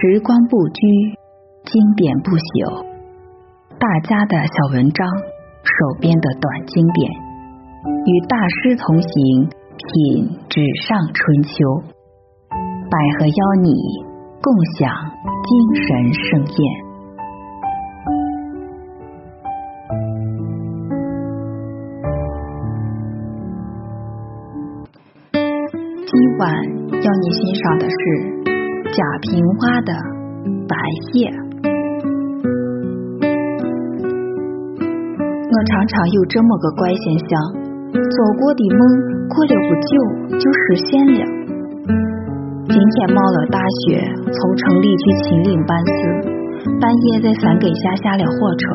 时光不居，经典不朽。大家的小文章，手边的短经典，与大师同行，品纸上春秋。百合邀你共享精神盛宴。今晚要你欣赏的是。贾平凹的《白夜》，我常常有这么个怪现象：做过的梦过了不久就实现了。今天冒了大雪，从城里去秦岭办事，半夜在山根下下了火车，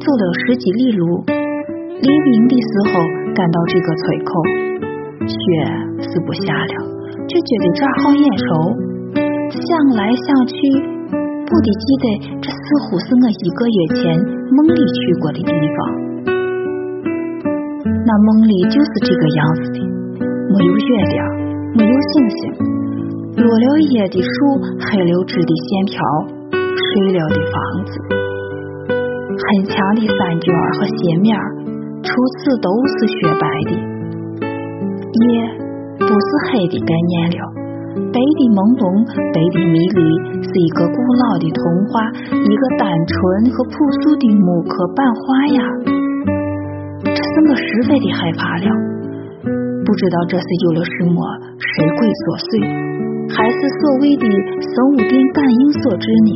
走了十几里路。黎明的时候赶到这个村口，雪是不下了，却觉得这儿好眼熟。想来想去，不得记得这似乎是我一个月前梦里去过的地方。那梦里就是这个样子的，没有月亮，没有星星，落了叶的树，黑了枝的线条，睡了的房子，很强的山卷和斜面，除此都是雪白的。夜不是黑的概念了。白的朦胧，白的迷离，是一个古老的童话，一个单纯和朴素的木刻版画呀。这是我十分的害怕了，不知道这是有了什么神鬼作祟，还是所谓的生物电感应所致呢？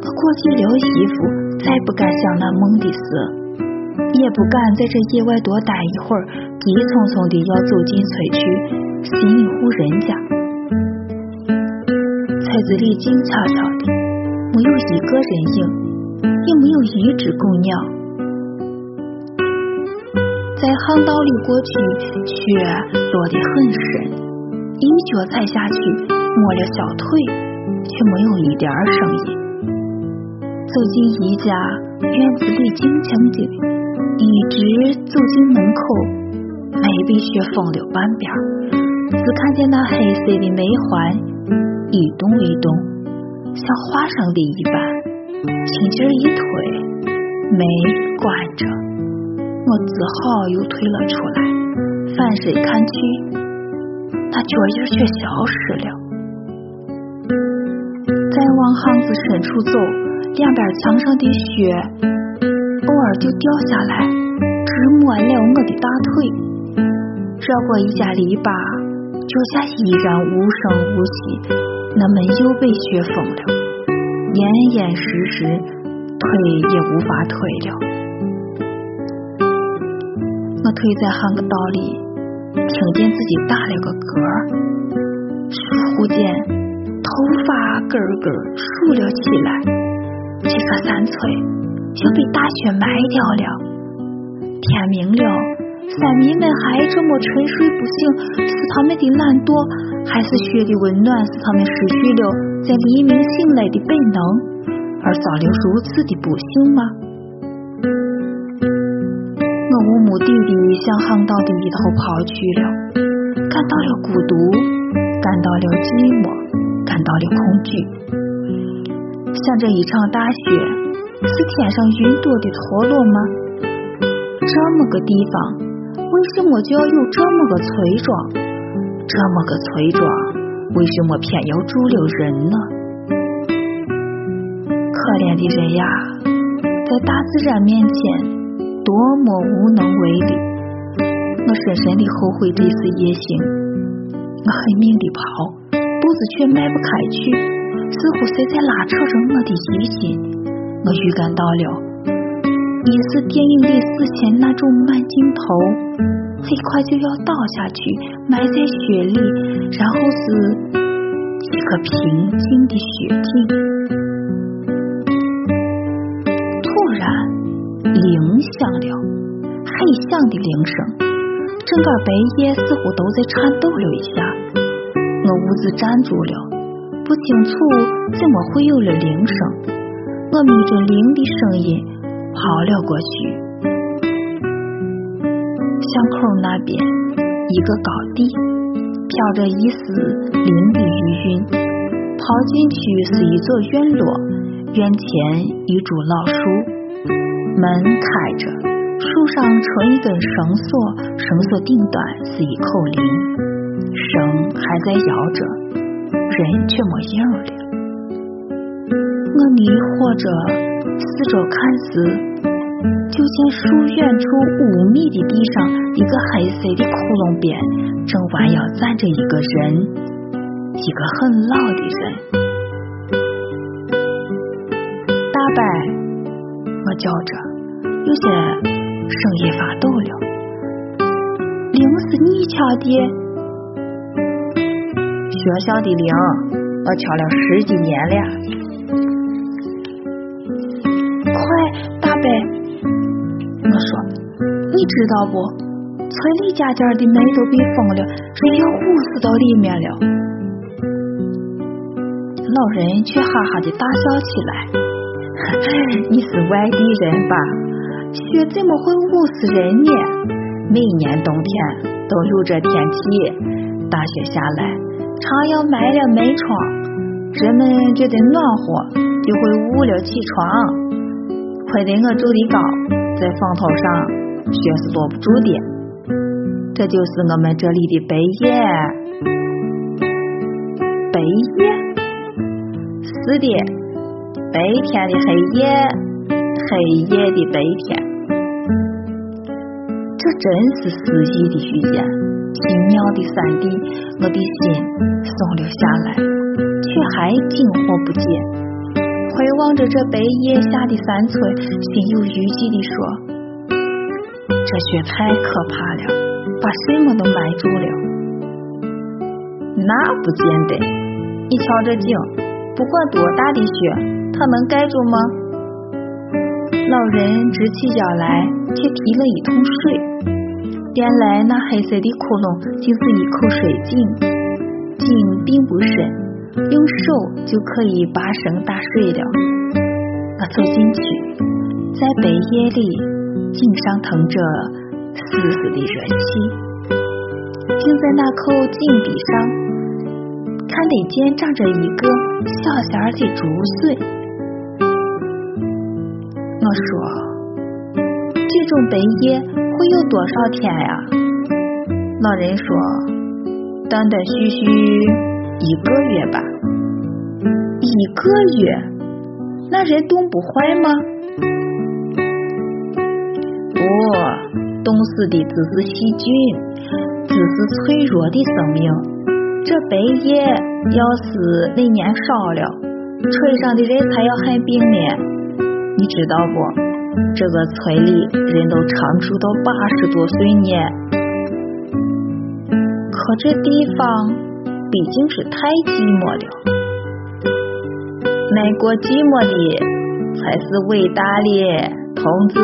我过去了衣服，再不敢想那梦的事，也不敢在这野外多待一会儿，急匆匆的要走进村去。心院子里静悄悄的，没有一个人影，也没有一只狗鸟。在巷道里过去，雪落得很深，一脚踩下去，没了小腿，却没有一点声音。走进一家院子里，静静的，一直走进门口，没被雪封了半边。只看见那黑色的梅环一动一动，像画上的一般，轻轻一推，没关着。我只好又退了出来，反身看去，那脚印却消失了。再往巷子深处走，两边墙上的雪偶尔就掉下来，直抹了我的大腿。绕过一家篱笆。脚下依然无声无息，那门又被雪封了，严严实实，推也无法推了。我退在巷个道里，听见自己打了个嗝，忽见头发根根竖了起来。这个山村像被大雪埋掉了，天明了。山民们还这么沉睡不醒，是他们的懒惰，还是雪的温暖使他们失去了在黎明醒来的本能，而遭了如此的不幸吗？我无目的地向巷道的一头跑去了，感到了孤独，感到了寂寞，感到了恐惧。像这一场大雪，是天上云朵的脱落吗？这么个地方。为什么就要有这么个村庄？这么个村庄，为什么偏要住了人呢？可怜的人呀，在大自然面前，多么无能为力！我深深的后悔这次夜行，我狠命的跑，步子却迈不开去，似乎谁在拉扯着我的衣襟。我预感到了。也是电影里死前那种慢镜头，很快就要倒下去，埋在雪里，然后是一个平静的雪景。突然，铃响了，很响的铃声，整个白夜似乎都在颤抖了一下。我兀自站住了，不清楚怎么会有了铃声。我眯着铃的声音。跑了过去，巷口那边一个高地，飘着一丝零的余韵，跑进去是一座院落，院前一株老树，门开着，树上垂一根绳索，绳索顶端是一口铃，绳还在摇着，人却没影了。我迷惑着，四周看时。就见树远处五米的地上，一个黑色的窟窿边，正弯腰站着一个人，一个很老的人。大伯，我叫着，有些声音发抖了。铃是你敲的？学校的铃，我敲了十几年了。你知道不？村里家家的门都被封了，人要捂死到里面了。”老人却哈哈的大笑起来：“ 你是外地人吧？雪怎么会捂死人呢？每年冬天都有这天气，大雪下来，常要埋了门窗，人们觉得暖和，就会捂了起床。亏得我住的高。”在房头上，雪是落不住的。这就是我们这里的白夜。白夜？是的，白天的黑夜，黑夜的白天。这真是诗意的遇见，奇妙的三 D，我的心松了下来，却还惊惑不解。回望着这白夜下的山村，心有余悸地说：“这雪太可怕了，把什么都埋住了。”那不见得，你瞧这井，不管多大的雪，它能盖住吗？老人直起腰来，却提了一桶水。原来那黑色的窟窿竟是一口水井，井并不深。用手就可以把绳打水了。我走进去，在白夜里，井上腾着丝丝的热气。竟在那口井壁上，看得见长着一个小小的竹笋。我说：“这种白烟会有多少天呀？”老人说：“断断续续。”一个月吧，一个月，那人冻不坏吗？冻死的只是细菌，只是脆弱的生命。这白夜要是那年少了，村上的人才要害病呢。你知道不？这个村里人都长寿到八十多岁呢。可这地方……毕竟是太寂寞了，耐过寂寞的才是伟大的同志。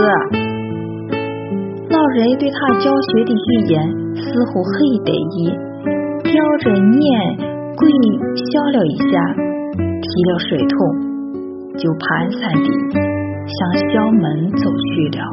老人对他教学的语言似乎很得意，叼着脸鬼笑了一下，提了水桶，就蹒跚地向校门走去了。